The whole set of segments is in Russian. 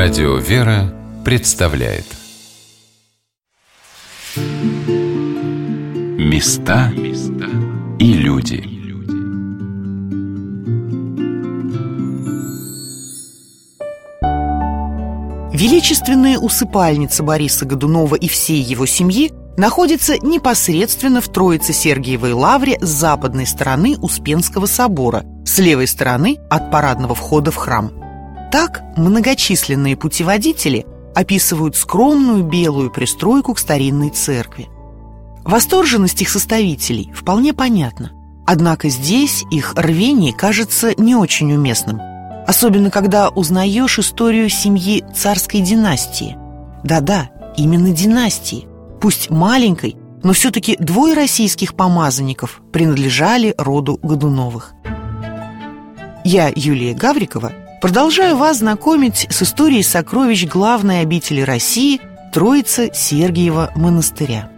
Радио «Вера» представляет Места и люди Величественная усыпальница Бориса Годунова и всей его семьи находится непосредственно в Троице-Сергиевой лавре с западной стороны Успенского собора, с левой стороны от парадного входа в храм. Так многочисленные путеводители описывают скромную белую пристройку к старинной церкви. Восторженность их составителей вполне понятна. Однако здесь их рвение кажется не очень уместным, особенно когда узнаешь историю семьи царской династии. Да-да, именно династии. Пусть маленькой, но все-таки двое российских помазанников принадлежали роду Годуновых. Я, Юлия Гаврикова, продолжаю вас знакомить с историей сокровищ главной обители России Троицы Сергиева монастыря.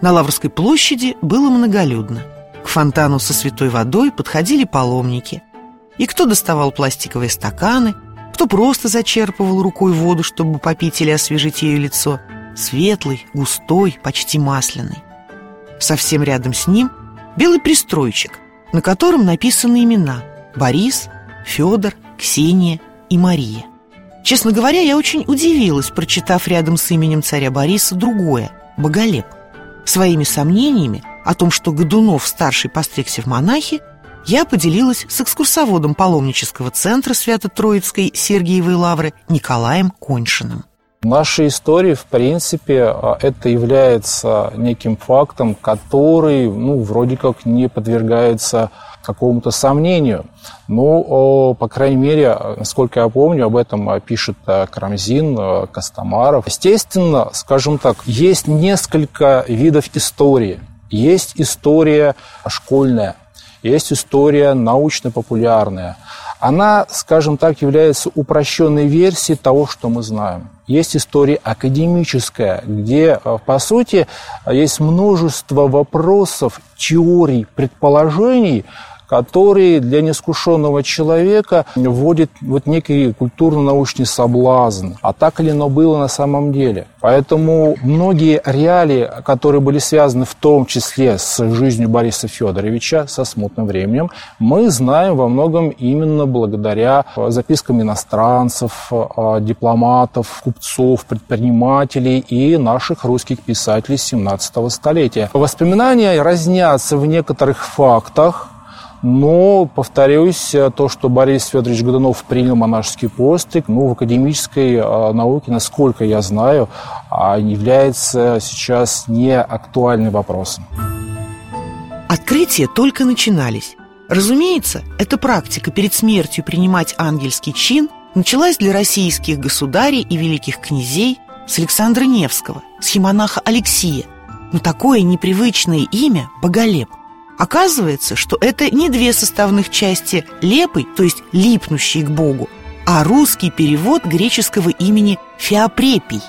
На Лаврской площади было многолюдно. К фонтану со святой водой подходили паломники. И кто доставал пластиковые стаканы, кто просто зачерпывал рукой воду, чтобы попить или освежить ее лицо. Светлый, густой, почти масляный. Совсем рядом с ним белый пристройчик, на котором написаны имена Борис, Федор, Ксения и Мария. Честно говоря, я очень удивилась, прочитав рядом с именем царя Бориса другое – Боголеп. Своими сомнениями о том, что Годунов старший постригся в монахи, я поделилась с экскурсоводом паломнического центра Свято-Троицкой Сергиевой Лавры Николаем Коньшиным. В нашей истории, в принципе, а, это является неким фактом, который, ну, вроде как не подвергается какому-то сомнению. Ну, по крайней мере, насколько я помню, об этом пишет э, Крамзин, э, Костомаров. Естественно, скажем так, есть несколько видов истории. Есть история школьная, есть история научно-популярная. Она, скажем так, является упрощенной версией того, что мы знаем. Есть история академическая, где, по сути, есть множество вопросов, теорий, предположений, который для неискушенного человека вводит вот некий культурно-научный соблазн. А так или оно было на самом деле. Поэтому многие реалии, которые были связаны в том числе с жизнью Бориса Федоровича, со смутным временем, мы знаем во многом именно благодаря запискам иностранцев, дипломатов, купцов, предпринимателей и наших русских писателей 17 столетия. Воспоминания разнятся в некоторых фактах, но, повторюсь, то, что Борис Федорович Годунов принял монашеский постиг, ну, в академической а, науке, насколько я знаю, а, является сейчас не актуальным вопросом. Открытия только начинались. Разумеется, эта практика перед смертью принимать ангельский чин началась для российских государей и великих князей с Александра Невского, с химонаха Алексия. Но такое непривычное имя – Боголеп – Оказывается, что это не две составных части «лепый», то есть «липнущий к Богу», а русский перевод греческого имени Феопрепий.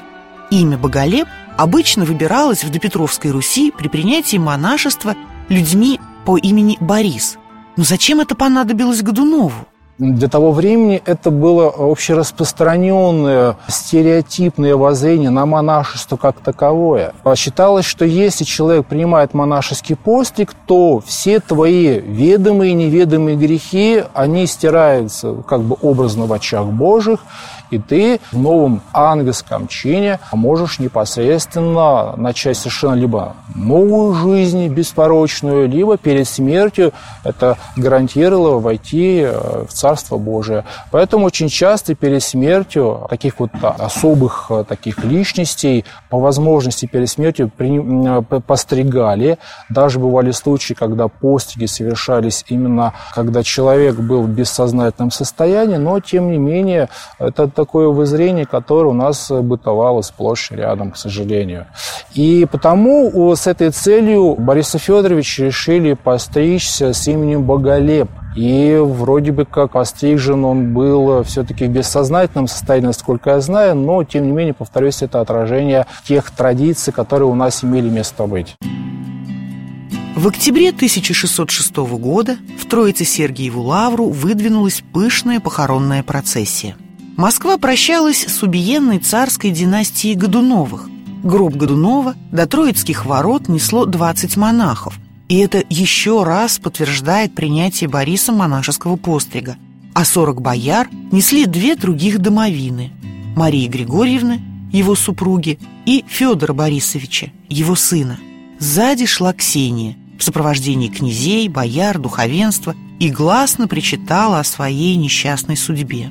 Имя Боголеп обычно выбиралось в допетровской Руси при принятии монашества людьми по имени Борис. Но зачем это понадобилось Годунову? Для того времени это было общераспространенное стереотипное воззрение на монашество как таковое. Считалось, что если человек принимает монашеский постиг, то все твои ведомые и неведомые грехи, они стираются как бы образно в очах Божьих, и ты в новом ангельском чине можешь непосредственно начать совершенно либо новую жизнь беспорочную, либо перед смертью это гарантировало войти э, в Царство Божие. Поэтому очень часто перед смертью таких вот особых э, таких личностей по возможности перед смертью э, постригали. Даже бывали случаи, когда постриги совершались именно когда человек был в бессознательном состоянии, но тем не менее это такое воззрение, которое у нас бытовало сплошь рядом, к сожалению. И потому с этой целью Бориса Федоровича решили постричься с именем Боголеп. И вроде бы как пострижен он был все-таки в бессознательном состоянии, насколько я знаю, но, тем не менее, повторюсь, это отражение тех традиций, которые у нас имели место быть. В октябре 1606 года в Троице Сергиеву Лавру выдвинулась пышная похоронная процессия. Москва прощалась с убиенной царской династией Годуновых. Гроб Годунова до Троицких ворот несло 20 монахов. И это еще раз подтверждает принятие Борисом монашеского пострига. А 40 бояр несли две других домовины – Марии Григорьевны, его супруги, и Федора Борисовича, его сына. Сзади шла Ксения в сопровождении князей, бояр, духовенства и гласно причитала о своей несчастной судьбе.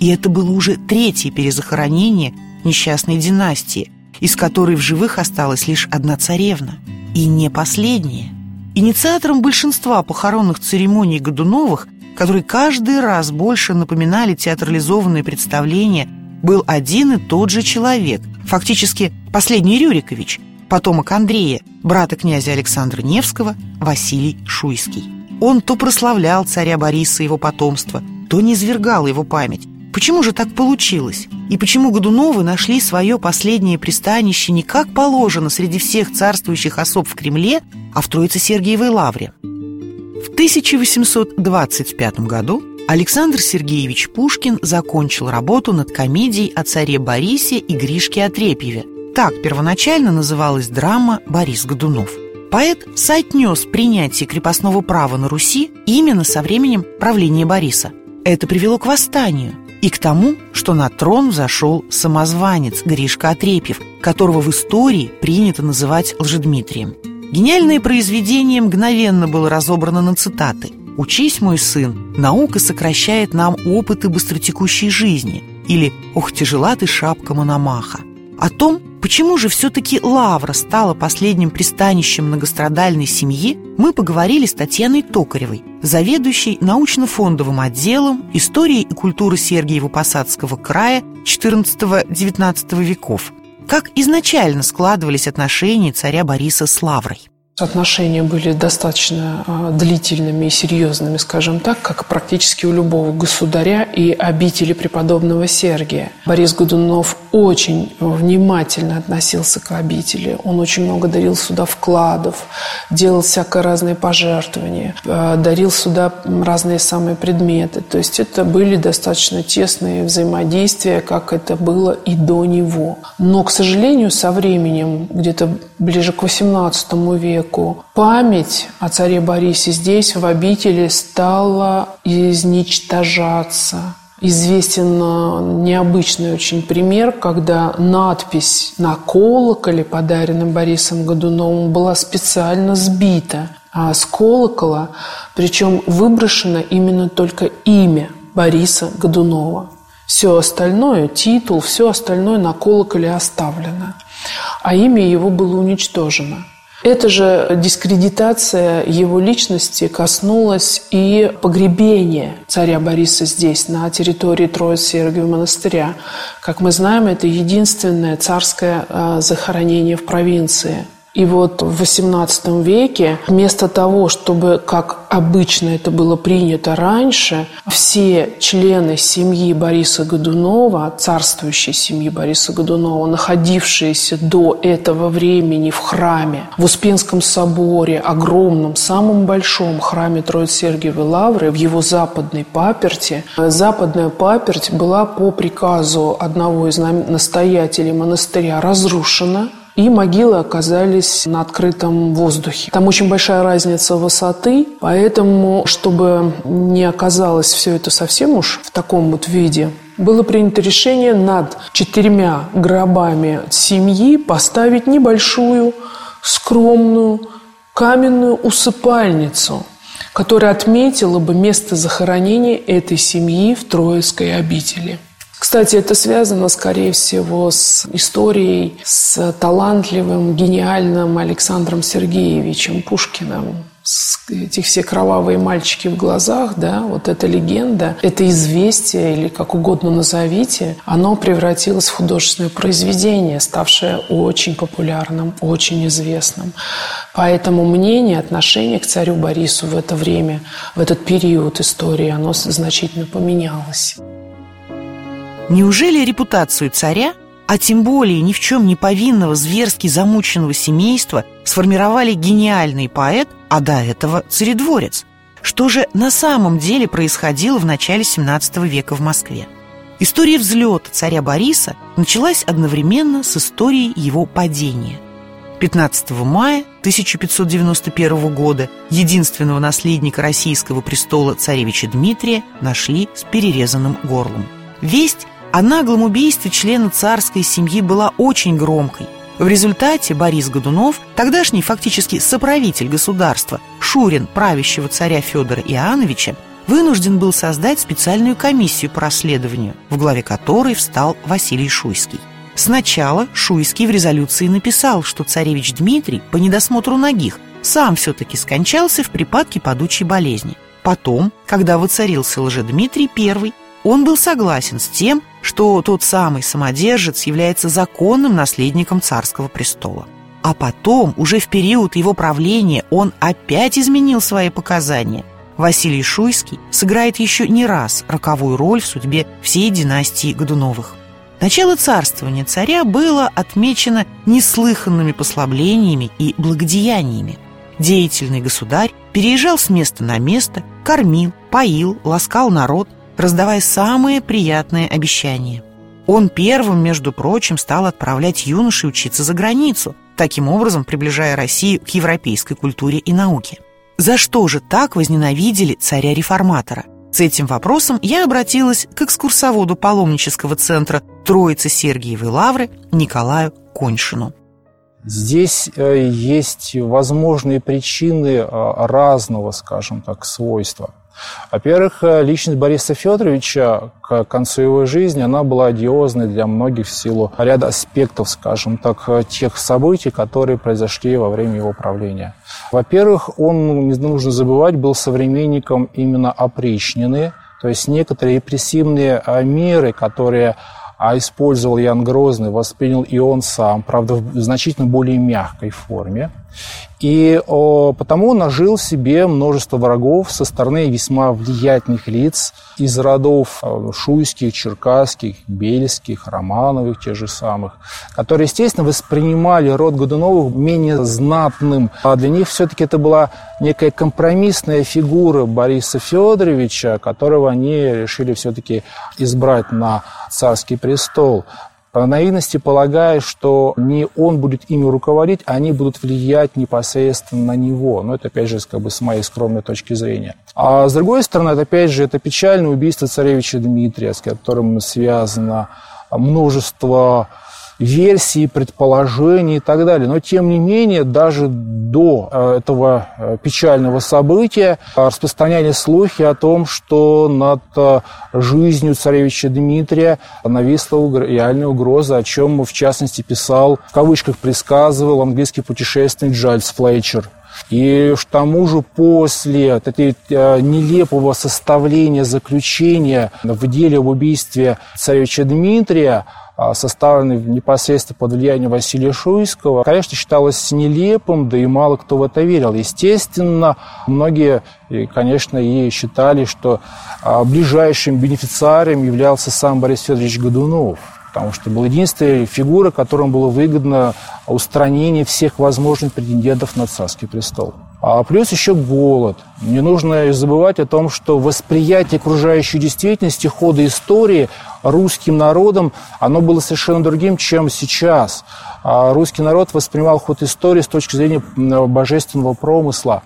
И это было уже третье перезахоронение несчастной династии, из которой в живых осталась лишь одна царевна. И не последнее. Инициатором большинства похоронных церемоний Годуновых, которые каждый раз больше напоминали театрализованные представления, был один и тот же человек, фактически последний Рюрикович, потомок Андрея, брата князя Александра Невского, Василий Шуйский. Он то прославлял царя Бориса и его потомство, то низвергал его память. Почему же так получилось? И почему Годуновы нашли свое последнее пристанище не как положено среди всех царствующих особ в Кремле, а в Троице-Сергиевой лавре? В 1825 году Александр Сергеевич Пушкин закончил работу над комедией о царе Борисе и Гришке Отрепьеве. Так первоначально называлась драма «Борис Годунов». Поэт соотнес принятие крепостного права на Руси именно со временем правления Бориса. Это привело к восстанию и к тому, что на трон взошел самозванец Гришка Отрепьев, которого в истории принято называть Лжедмитрием. Гениальное произведение мгновенно было разобрано на цитаты – «Учись, мой сын, наука сокращает нам опыты быстротекущей жизни» или «Ох, тяжела ты шапка Мономаха». О том, почему же все-таки Лавра стала последним пристанищем многострадальной семьи, мы поговорили с Татьяной Токаревой, заведующей научно-фондовым отделом истории и культуры Сергиево-Посадского края XIV-XIX веков. Как изначально складывались отношения царя Бориса с Лаврой? Отношения были достаточно а, длительными и серьезными, скажем так, как практически у любого государя и обители преподобного Сергия. Борис Годунов очень внимательно относился к обители. Он очень много дарил сюда вкладов, делал всякое разные пожертвования, а, дарил сюда разные самые предметы. То есть это были достаточно тесные взаимодействия, как это было и до него. Но, к сожалению, со временем, где-то ближе к XVIII веку, веку память о царе Борисе здесь, в обители, стала изничтожаться. Известен необычный очень пример, когда надпись на колоколе, подаренном Борисом Годуновым, была специально сбита а с колокола, причем выброшено именно только имя Бориса Годунова. Все остальное, титул, все остальное на колоколе оставлено, а имя его было уничтожено. Эта же дискредитация его личности коснулась и погребения царя Бориса здесь, на территории Троиц-Сергиева монастыря. Как мы знаем, это единственное царское а, захоронение в провинции – и вот в XVIII веке вместо того, чтобы, как обычно это было принято раньше, все члены семьи Бориса Годунова, царствующей семьи Бориса Годунова, находившиеся до этого времени в храме, в Успенском соборе, огромном, самом большом храме Троиц-Сергиевой Лавры, в его западной паперти, западная паперть была по приказу одного из настоятелей монастыря разрушена – и могилы оказались на открытом воздухе. Там очень большая разница высоты, поэтому, чтобы не оказалось все это совсем уж в таком вот виде, было принято решение над четырьмя гробами семьи поставить небольшую, скромную, каменную усыпальницу, которая отметила бы место захоронения этой семьи в Троицкой обители. Кстати, это связано, скорее всего, с историей, с талантливым, гениальным Александром Сергеевичем Пушкиным. Эти все кровавые мальчики в глазах, да, вот эта легенда, это известие или как угодно назовите, оно превратилось в художественное произведение, ставшее очень популярным, очень известным. Поэтому мнение, отношение к царю Борису в это время, в этот период истории, оно значительно поменялось. Неужели репутацию царя, а тем более ни в чем не повинного зверски замученного семейства, сформировали гениальный поэт, а до этого царедворец? Что же на самом деле происходило в начале 17 века в Москве? История взлета царя Бориса началась одновременно с историей его падения. 15 мая 1591 года единственного наследника российского престола царевича Дмитрия нашли с перерезанным горлом. Весть о наглом убийстве члена царской семьи была очень громкой. В результате Борис Годунов, тогдашний фактически соправитель государства, Шурин правящего царя Федора Иоанновича, вынужден был создать специальную комиссию по расследованию, в главе которой встал Василий Шуйский. Сначала Шуйский в резолюции написал, что царевич Дмитрий по недосмотру ногих сам все-таки скончался в припадке падучей болезни. Потом, когда воцарился Лжедмитрий I, он был согласен с тем, что тот самый самодержец является законным наследником царского престола. А потом, уже в период его правления, он опять изменил свои показания Василий Шуйский сыграет еще не раз роковую роль в судьбе всей династии Годуновых. Начало царствования царя было отмечено неслыханными послаблениями и благодеяниями. Деятельный государь переезжал с места на место, кормил, поил, ласкал народ, раздавая самые приятные обещания. Он первым, между прочим, стал отправлять юношей учиться за границу, таким образом приближая Россию к европейской культуре и науке. За что же так возненавидели царя-реформатора? С этим вопросом я обратилась к экскурсоводу паломнического центра Троицы Сергиевой Лавры Николаю Коньшину. Здесь э, есть возможные причины э, разного, скажем так, свойства. Во-первых, э, личность Бориса Федоровича к концу его жизни, она была одиозной для многих в силу ряда аспектов, скажем так, тех событий, которые произошли во время его правления. Во-первых, он, не нужно забывать, был современником именно опричнины, то есть некоторые репрессивные а, меры, которые а использовал Ян Грозный, воспринял и он сам, правда, в значительно более мягкой форме. И о, потому нажил себе множество врагов со стороны весьма влиятельных лиц из родов э, шуйских, черкасских, бельских, романовых, тех же самых, которые, естественно, воспринимали род Годуновых менее знатным. А для них все-таки это была некая компромиссная фигура Бориса Федоровича, которого они решили все-таки избрать на царский престол наивности полагая, что не он будет ими руководить, а они будут влиять непосредственно на него. Но это, опять же, как бы с моей скромной точки зрения. А с другой стороны, это, опять же, это печальное убийство царевича Дмитрия, с которым связано множество версий, предположений и так далее. Но, тем не менее, даже до э, этого э, печального события распространяли слухи о том, что над э, жизнью царевича Дмитрия нависла реальная угроза, о чем, в частности, писал, в кавычках предсказывал английский путешественник Джальс Флетчер. И к тому же после этой нелепого составления заключения в деле об убийстве царевича Дмитрия составленный непосредственно под влиянием Василия Шуйского, конечно, считалось нелепым, да и мало кто в это верил. Естественно, многие, конечно, и считали, что а, ближайшим бенефициарием являлся сам Борис Федорович Годунов потому что была единственная фигура, которому было выгодно устранение всех возможных претендентов на царский престол. А плюс еще голод. Не нужно забывать о том, что восприятие окружающей действительности, хода истории русским народом, оно было совершенно другим, чем сейчас. А русский народ воспринимал ход истории с точки зрения божественного промысла.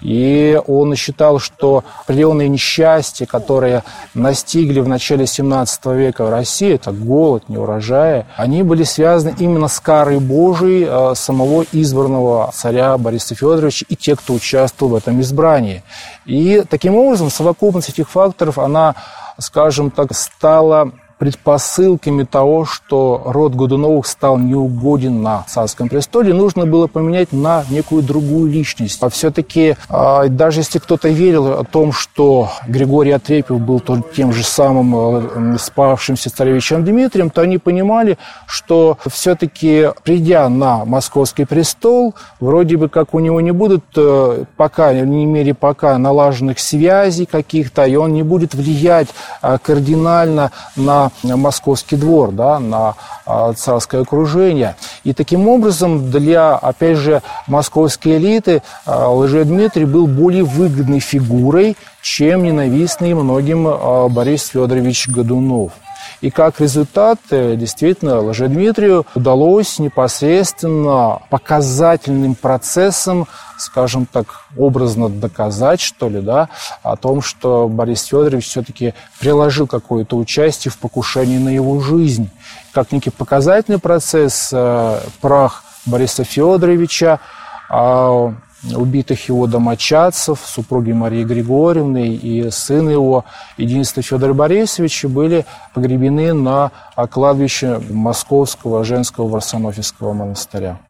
И он считал, что определенные несчастья, которые настигли в начале 17 века в России, это голод, неурожаи, они были связаны именно с карой Божией э, самого избранного царя Бориса Федоровича и тех, кто участвовал в этом избрании. И таким образом совокупность этих факторов, она, скажем так, стала предпосылками того, что род Годуновых стал неугоден на царском престоле, нужно было поменять на некую другую личность. А все-таки, а, даже если кто-то верил о том, что Григорий Отрепьев был тем же самым э, спавшимся царевичем Дмитрием, то они понимали, что все-таки, придя на московский престол, вроде бы как у него не будут э, пока, не мере пока, налаженных связей каких-то, и он не будет влиять а, кардинально на московский двор, да, на а, царское окружение. И таким образом для, опять же, московской элиты а, Лжедмитрий был более выгодной фигурой, чем ненавистный многим а, Борис Федорович Годунов. И как результат, э, действительно, Лжедмитрию удалось непосредственно показательным процессом, скажем так, образно доказать, что ли, да, о том, что Борис Федорович все-таки приложил какое-то участие в покушении на его жизнь. Как некий показательный процесс э, прах Бориса Федоровича, а убитых его домочадцев, супруги Марии Григорьевны и сын его, единство Федора Борисовича, были погребены на кладбище Московского женского Варсонофьевского монастыря.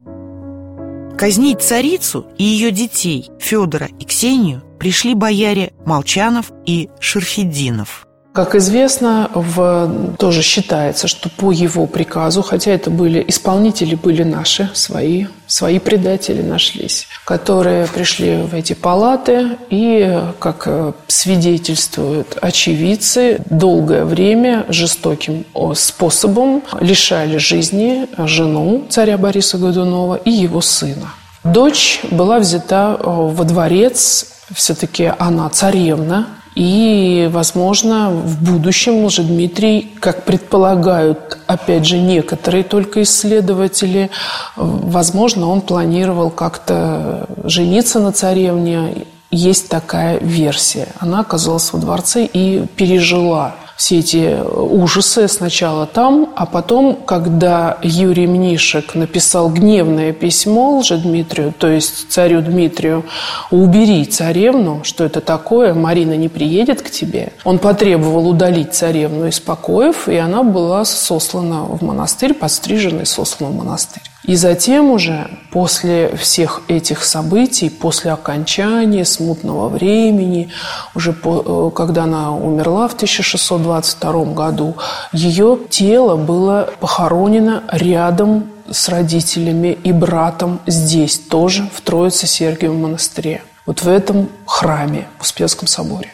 Казнить царицу и ее детей, Федора и Ксению, пришли бояре Молчанов и Шерфединов – как известно, в, тоже считается, что по его приказу, хотя это были исполнители, были наши, свои, свои предатели нашлись, которые пришли в эти палаты и, как свидетельствуют очевидцы, долгое время жестоким способом лишали жизни жену царя Бориса Годунова и его сына. Дочь была взята во дворец, все-таки она царевна, и, возможно, в будущем уже Дмитрий, как предполагают, опять же, некоторые только исследователи, возможно, он планировал как-то жениться на царевне. Есть такая версия. Она оказалась во дворце и пережила все эти ужасы сначала там, а потом, когда Юрий Мнишек написал гневное письмо Дмитрию, то есть царю Дмитрию, убери царевну, что это такое, Марина не приедет к тебе, он потребовал удалить царевну из покоев, и она была сослана в монастырь, подстрижена и сослана в монастырь. И затем уже, после всех этих событий, после окончания смутного времени, уже по, э, когда она умерла в 1622 году, ее тело было похоронено рядом с родителями и братом здесь, тоже в Троице-Сергиевом монастыре. Вот в этом храме, в Успенском соборе.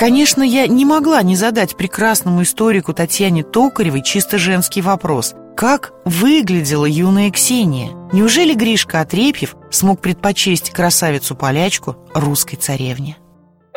Конечно, я не могла не задать прекрасному историку Татьяне Токаревой чисто женский вопрос. Как выглядела юная Ксения? Неужели Гришка Отрепьев смог предпочесть красавицу-полячку русской царевне?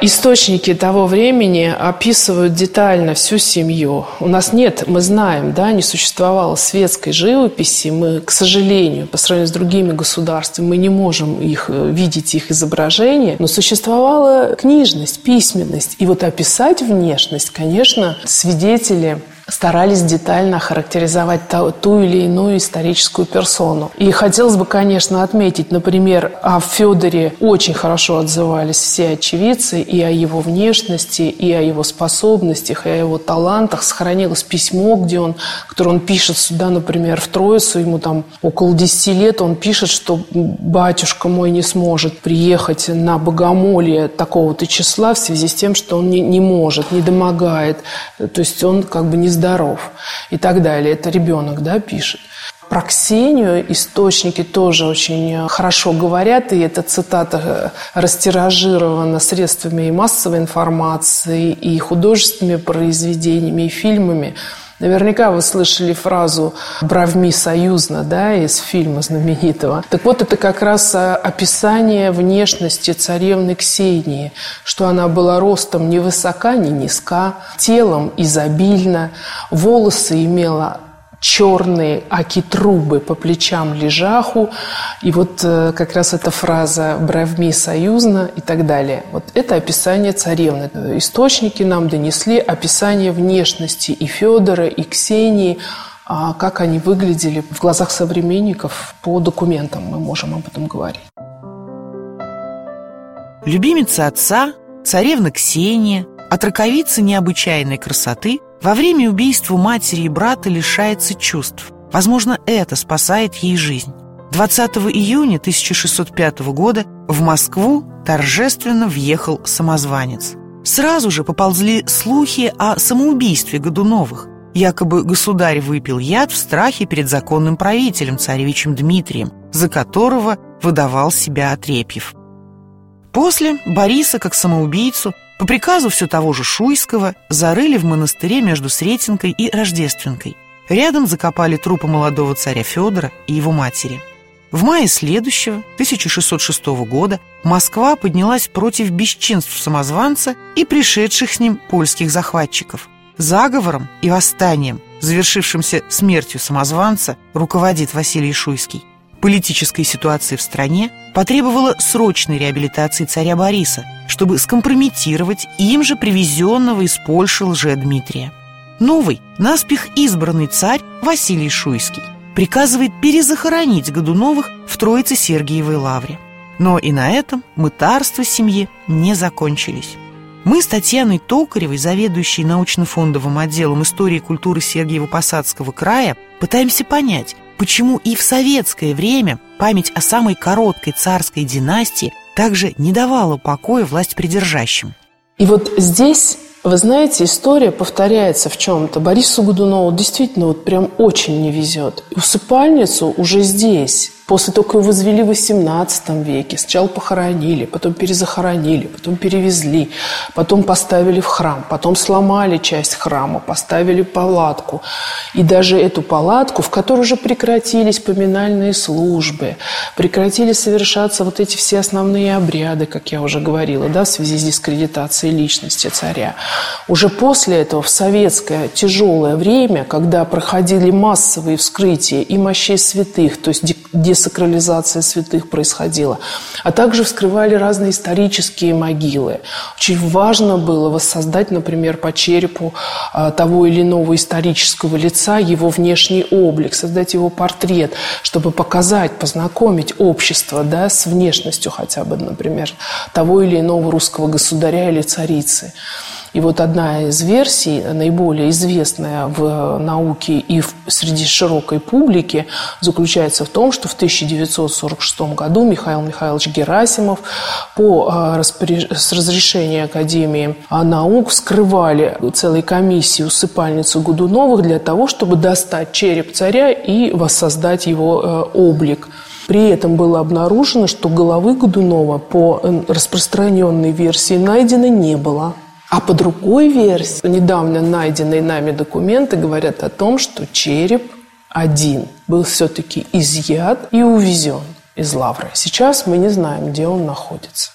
Источники того времени описывают детально всю семью. У нас нет, мы знаем, да, не существовало светской живописи. Мы, к сожалению, по сравнению с другими государствами, мы не можем их э, видеть, их изображения. Но существовала книжность, письменность. И вот описать внешность, конечно, свидетели старались детально характеризовать ту или иную историческую персону. И хотелось бы, конечно, отметить, например, о Федоре очень хорошо отзывались все очевидцы и о его внешности, и о его способностях, и о его талантах. Сохранилось письмо, где он, которое он пишет сюда, например, в Троицу, ему там около 10 лет, он пишет, что батюшка мой не сможет приехать на богомолие такого-то числа в связи с тем, что он не, не может, не домогает. То есть он как бы не здоров и так далее. Это ребенок, да, пишет. Про Ксению источники тоже очень хорошо говорят, и эта цитата э, растиражирована средствами и массовой информации, и художественными произведениями, и фильмами. Наверняка вы слышали фразу «бравми союзно» да, из фильма знаменитого. Так вот, это как раз э, описание внешности царевны Ксении, что она была ростом ни высока, ни низка, телом изобильно, волосы имела черные аки-трубы по плечам лежаху. И вот э, как раз эта фраза «бравми союзно» и так далее. Вот это описание царевны. Источники нам донесли описание внешности и Федора, и Ксении, а как они выглядели в глазах современников по документам, мы можем об этом говорить. Любимица отца, царевна Ксения, отраковица необычайной красоты – во время убийства матери и брата лишается чувств. Возможно, это спасает ей жизнь. 20 июня 1605 года в Москву торжественно въехал самозванец. Сразу же поползли слухи о самоубийстве Годуновых. Якобы государь выпил яд в страхе перед законным правителем, царевичем Дмитрием, за которого выдавал себя Отрепьев. После Бориса, как самоубийцу, по приказу все того же Шуйского зарыли в монастыре между Сретенкой и Рождественкой. Рядом закопали трупы молодого царя Федора и его матери. В мае следующего, 1606 года, Москва поднялась против бесчинств самозванца и пришедших с ним польских захватчиков. Заговором и восстанием, завершившимся смертью самозванца, руководит Василий Шуйский. Политическая ситуация в стране потребовала срочной реабилитации царя Бориса, чтобы скомпрометировать им же привезенного из Польши лже-Дмитрия. Новый, наспех избранный царь Василий Шуйский приказывает перезахоронить Годуновых в Троице-Сергиевой лавре. Но и на этом мытарства семьи не закончились. Мы с Татьяной Токаревой, заведующей научно-фондовым отделом истории и культуры Сергиево-Посадского края, пытаемся понять, почему и в советское время память о самой короткой царской династии также не давала покоя власть придержащим. И вот здесь вы знаете, история повторяется в чем-то. Борису Годунову действительно вот прям очень не везет. Усыпальницу уже здесь, После как его возвели в XVIII веке, сначала похоронили, потом перезахоронили, потом перевезли, потом поставили в храм, потом сломали часть храма, поставили палатку. И даже эту палатку, в которой уже прекратились поминальные службы, прекратили совершаться вот эти все основные обряды, как я уже говорила, да, в связи с дискредитацией личности царя. Уже после этого, в советское тяжелое время, когда проходили массовые вскрытия и мощей святых, то есть десакрализация святых происходила. А также вскрывали разные исторические могилы. Очень важно было воссоздать, например, по черепу а, того или иного исторического лица его внешний облик, создать его портрет, чтобы показать, познакомить общество да, с внешностью хотя бы, например, того или иного русского государя или царицы. И вот одна из версий, наиболее известная в науке и в, среди широкой публики, заключается в том, что в 1946 году Михаил Михайлович Герасимов по а, распоряж... с разрешения Академии наук вскрывали целой комиссии усыпальницу Годуновых для того, чтобы достать череп царя и воссоздать его э, облик. При этом было обнаружено, что головы Годунова по распространенной версии найдено не было. А по другой версии, недавно найденные нами документы говорят о том, что череп один был все-таки изъят и увезен из Лавры. Сейчас мы не знаем, где он находится.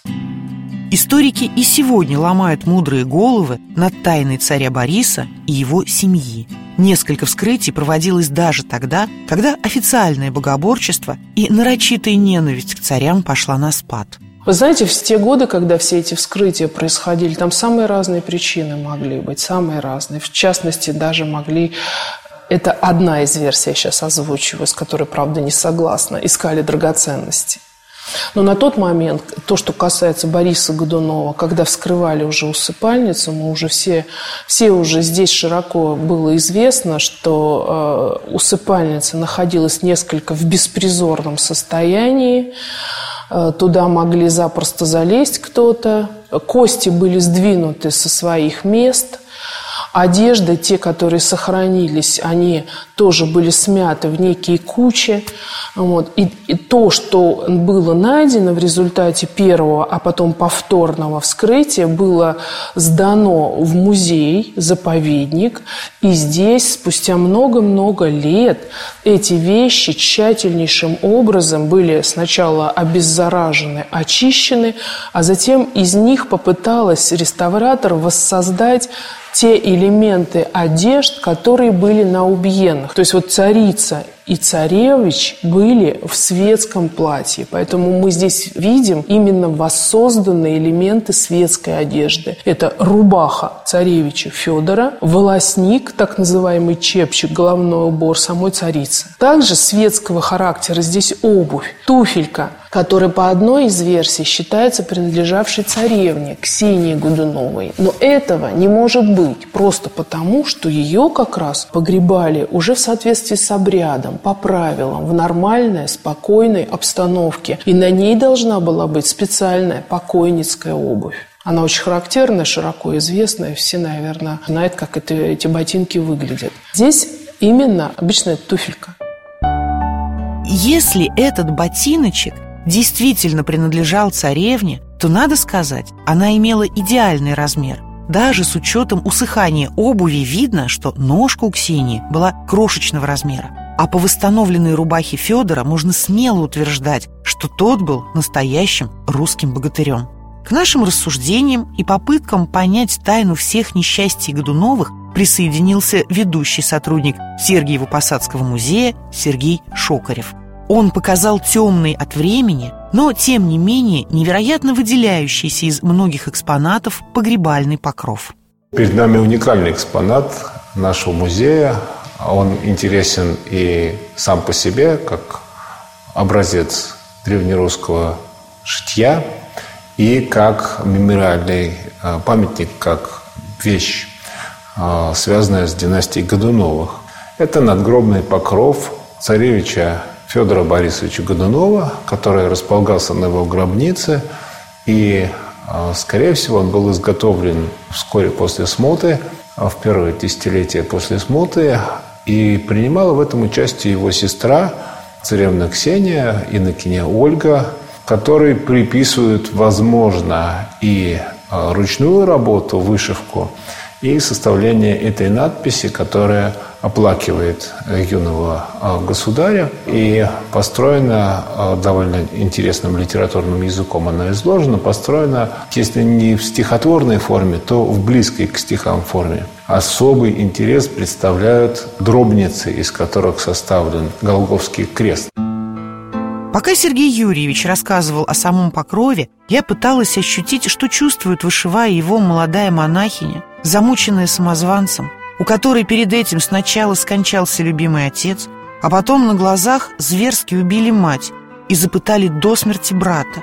Историки и сегодня ломают мудрые головы над тайной царя Бориса и его семьи. Несколько вскрытий проводилось даже тогда, когда официальное богоборчество и нарочитая ненависть к царям пошла на спад – вы знаете, в те годы, когда все эти вскрытия происходили, там самые разные причины могли быть, самые разные. В частности, даже могли это одна из версий, я сейчас озвучиваю, с которой, правда, не согласна. Искали драгоценности. Но на тот момент, то, что касается Бориса Годунова, когда вскрывали уже усыпальницу, мы уже все, все уже здесь широко было известно, что э, усыпальница находилась несколько в беспризорном состоянии. Э, туда могли запросто залезть кто-то. Кости были сдвинуты со своих мест. Одежды, те, которые сохранились, они тоже были смяты в некие кучи. Вот. И, и то, что было найдено в результате первого, а потом повторного вскрытия, было сдано в музей, заповедник. И здесь, спустя много-много лет, эти вещи тщательнейшим образом были сначала обеззаражены, очищены, а затем из них попыталась реставратор воссоздать те элементы одежд, которые были на убиенных. То есть вот царица и царевич были в светском платье. Поэтому мы здесь видим именно воссозданные элементы светской одежды. Это рубаха царевича Федора, волосник, так называемый чепчик, головной убор самой царицы. Также светского характера здесь обувь, туфелька, которая по одной из версий считается принадлежавшей царевне Ксении Гудуновой. Но этого не может быть просто потому, что ее как раз погребали уже в соответствии с обрядом, по правилам, в нормальной, спокойной обстановке. И на ней должна была быть специальная покойницкая обувь. Она очень характерная, широко известная. Все, наверное, знают, как это, эти ботинки выглядят. Здесь именно обычная туфелька. Если этот ботиночек действительно принадлежал царевне, то, надо сказать, она имела идеальный размер. Даже с учетом усыхания обуви видно, что ножка у Ксении была крошечного размера. А по восстановленной рубахе Федора можно смело утверждать, что тот был настоящим русским богатырем. К нашим рассуждениям и попыткам понять тайну всех несчастий Годуновых присоединился ведущий сотрудник Сергиево-Посадского музея Сергей Шокарев. Он показал темный от времени, но, тем не менее, невероятно выделяющийся из многих экспонатов погребальный покров. Перед нами уникальный экспонат нашего музея. Он интересен и сам по себе, как образец древнерусского шитья, и как мемориальный э, памятник, как вещь, э, связанная с династией Годуновых. Это надгробный покров царевича Федора Борисовича Годунова, который располагался на его гробнице. И, э, скорее всего, он был изготовлен вскоре после смуты, в первое десятилетие после смуты. И принимала в этом участие его сестра, царевна Ксения, инокиня Ольга, который приписывают, возможно, и а, ручную работу, вышивку, и составление этой надписи, которая оплакивает юного а, государя. И построена а, довольно интересным литературным языком она изложена, построена, если не в стихотворной форме, то в близкой к стихам форме. Особый интерес представляют дробницы, из которых составлен Голговский крест. Пока Сергей Юрьевич рассказывал о самом покрове, я пыталась ощутить, что чувствует, вышивая его молодая монахиня, замученная самозванцем, у которой перед этим сначала скончался любимый отец, а потом на глазах зверски убили мать и запытали до смерти брата.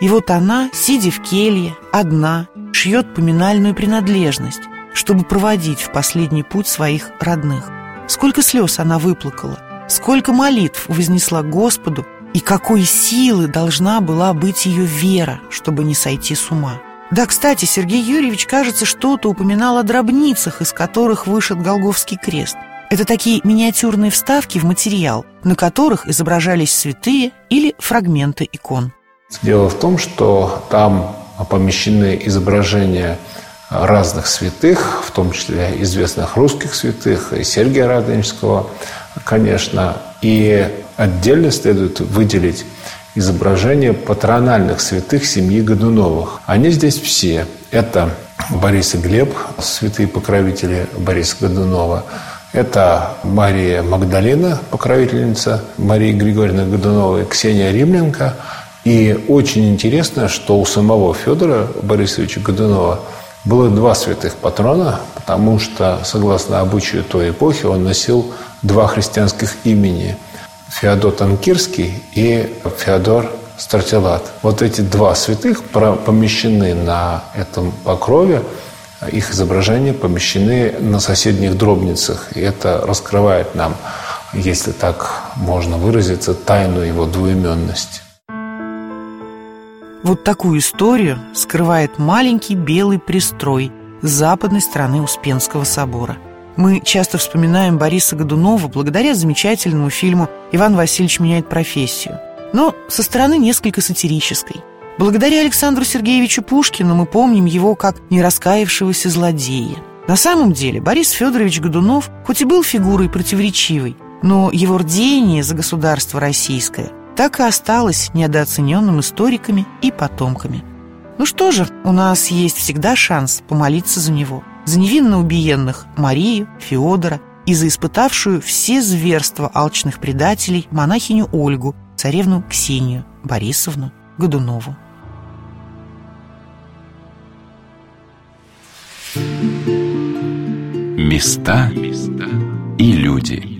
И вот она, сидя в келье, одна, шьет поминальную принадлежность, чтобы проводить в последний путь своих родных. Сколько слез она выплакала, сколько молитв вознесла Господу и какой силы должна была быть ее вера, чтобы не сойти с ума. Да, кстати, Сергей Юрьевич, кажется, что-то упоминал о дробницах, из которых вышит Голговский крест. Это такие миниатюрные вставки в материал, на которых изображались святые или фрагменты икон. Дело в том, что там помещены изображения разных святых, в том числе известных русских святых, и Сергия Радонежского, конечно. И отдельно следует выделить изображения патрональных святых семьи Годуновых. Они здесь все. Это Борис и Глеб, святые покровители Бориса Годунова. Это Мария Магдалина, покровительница Марии Григорьевны Годуновой, Ксения Римленко. И очень интересно, что у самого Федора Борисовича Годунова было два святых патрона, потому что, согласно обычаю той эпохи, он носил два христианских имени – Феодот Анкирский и Феодор Стратилат. Вот эти два святых помещены на этом покрове, их изображения помещены на соседних дробницах. И это раскрывает нам, если так можно выразиться, тайну его двуименности. Вот такую историю скрывает маленький белый пристрой с западной стороны Успенского собора. Мы часто вспоминаем Бориса Годунова благодаря замечательному фильму «Иван Васильевич меняет профессию», но со стороны несколько сатирической. Благодаря Александру Сергеевичу Пушкину мы помним его как нераскаявшегося злодея. На самом деле Борис Федорович Годунов хоть и был фигурой противоречивой, но его рдение за государство российское так и осталось недооцененным историками и потомками. Ну что же, у нас есть всегда шанс помолиться за него – за невинно убиенных Марию, Феодора и за испытавшую все зверства алчных предателей монахиню Ольгу, царевну Ксению Борисовну Годунову. Места и люди.